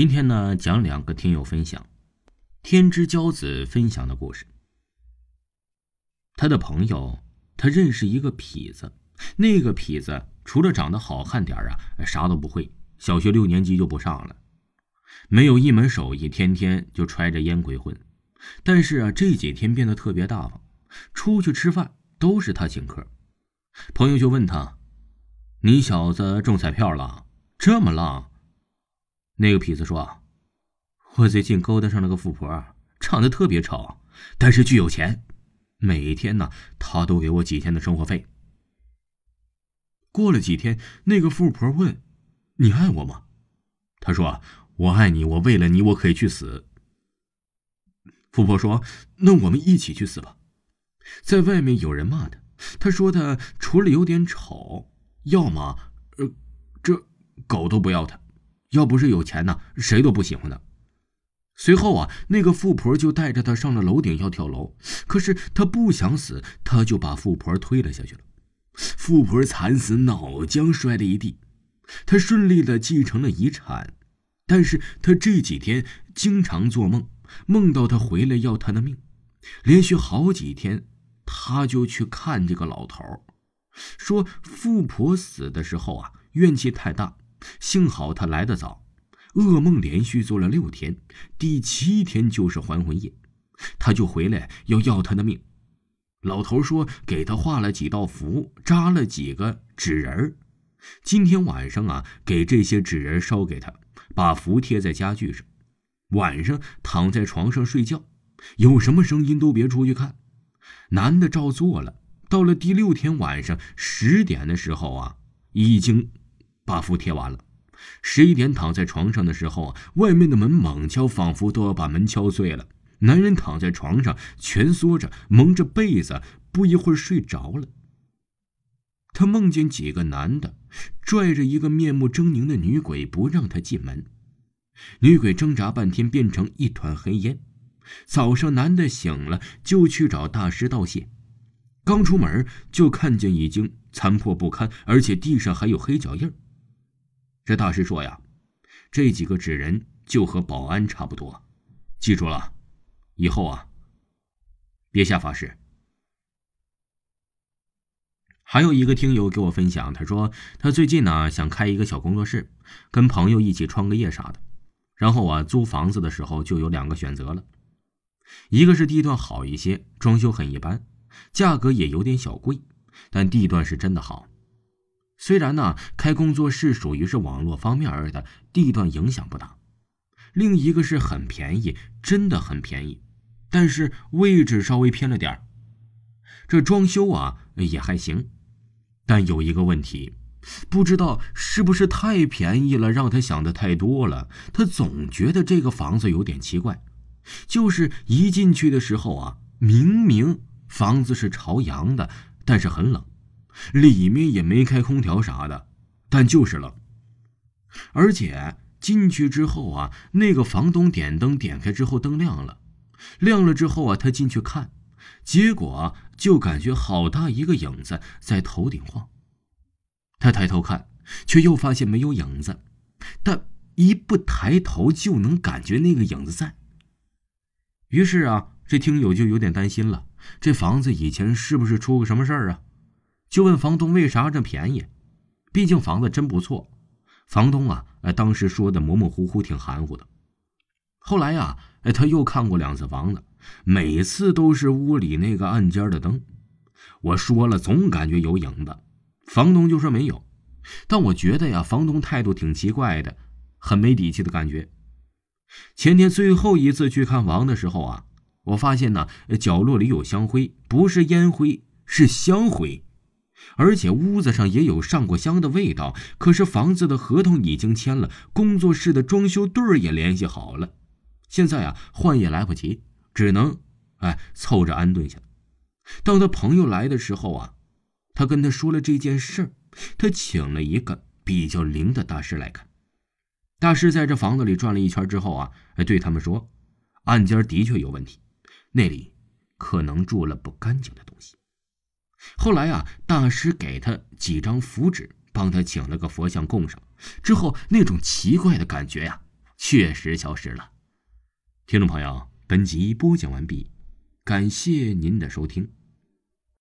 今天呢，讲两个听友分享，天之骄子分享的故事。他的朋友，他认识一个痞子，那个痞子除了长得好看点啊，啥都不会，小学六年级就不上了，没有一门手艺，天天就揣着烟鬼混。但是啊，这几天变得特别大方，出去吃饭都是他请客。朋友就问他：“你小子中彩票了？这么浪？”那个痞子说：“我最近勾搭上了个富婆，长得特别丑，但是巨有钱。每一天呢，他都给我几天的生活费。”过了几天，那个富婆问：“你爱我吗？”他说：“我爱你，我为了你，我可以去死。”富婆说：“那我们一起去死吧。”在外面有人骂他，他说他除了有点丑，要么呃，这狗都不要他。要不是有钱呢，谁都不喜欢他。随后啊，那个富婆就带着他上了楼顶要跳楼，可是他不想死，他就把富婆推了下去了。富婆惨死，脑浆摔了一地。他顺利的继承了遗产，但是他这几天经常做梦。梦到他回来要他的命，连续好几天，他就去看这个老头说富婆死的时候啊，怨气太大，幸好他来得早。噩梦连续做了六天，第七天就是还魂夜，他就回来要要他的命。老头说给他画了几道符，扎了几个纸人今天晚上啊，给这些纸人烧给他，把符贴在家具上。晚上躺在床上睡觉，有什么声音都别出去看。男的照做了。到了第六天晚上十点的时候啊，已经把符贴完了。十一点躺在床上的时候，外面的门猛敲，仿佛都要把门敲碎了。男人躺在床上蜷缩着，蒙着被子，不一会儿睡着了。他梦见几个男的拽着一个面目狰狞的女鬼，不让他进门。女鬼挣扎半天，变成一团黑烟。早上，男的醒了，就去找大师道谢。刚出门，就看见已经残破不堪，而且地上还有黑脚印。这大师说呀：“这几个纸人就和保安差不多，记住了，以后啊，别瞎发誓。”还有一个听友给我分享，他说他最近呢想开一个小工作室，跟朋友一起创个业啥的。然后啊，租房子的时候就有两个选择了，一个是地段好一些，装修很一般，价格也有点小贵，但地段是真的好。虽然呢，开工作室属于是网络方面儿的，地段影响不大。另一个是很便宜，真的很便宜，但是位置稍微偏了点儿这装修啊也还行，但有一个问题。不知道是不是太便宜了，让他想的太多了。他总觉得这个房子有点奇怪，就是一进去的时候啊，明明房子是朝阳的，但是很冷，里面也没开空调啥的，但就是冷。而且进去之后啊，那个房东点灯点开之后灯亮了，亮了之后啊，他进去看，结果就感觉好大一个影子在头顶晃。他抬头看，却又发现没有影子，但一不抬头就能感觉那个影子在。于是啊，这听友就有点担心了：这房子以前是不是出个什么事儿啊？就问房东为啥这便宜？毕竟房子真不错。房东啊，当时说的模模糊糊，挺含糊的。后来呀，他又看过两次房子，每次都是屋里那个暗间的灯。我说了，总感觉有影子。房东就说没有，但我觉得呀，房东态度挺奇怪的，很没底气的感觉。前天最后一次去看房的时候啊，我发现呢，角落里有香灰，不是烟灰，是香灰，而且屋子上也有上过香的味道。可是房子的合同已经签了，工作室的装修队儿也联系好了，现在啊，换也来不及，只能哎凑着安顿下。当他朋友来的时候啊。他跟他说了这件事儿，他请了一个比较灵的大师来看。大师在这房子里转了一圈之后啊，对他们说：“暗间的确有问题，那里可能住了不干净的东西。”后来啊，大师给他几张符纸，帮他请了个佛像供上。之后，那种奇怪的感觉呀，确实消失了。听众朋友，本集播讲完毕，感谢您的收听。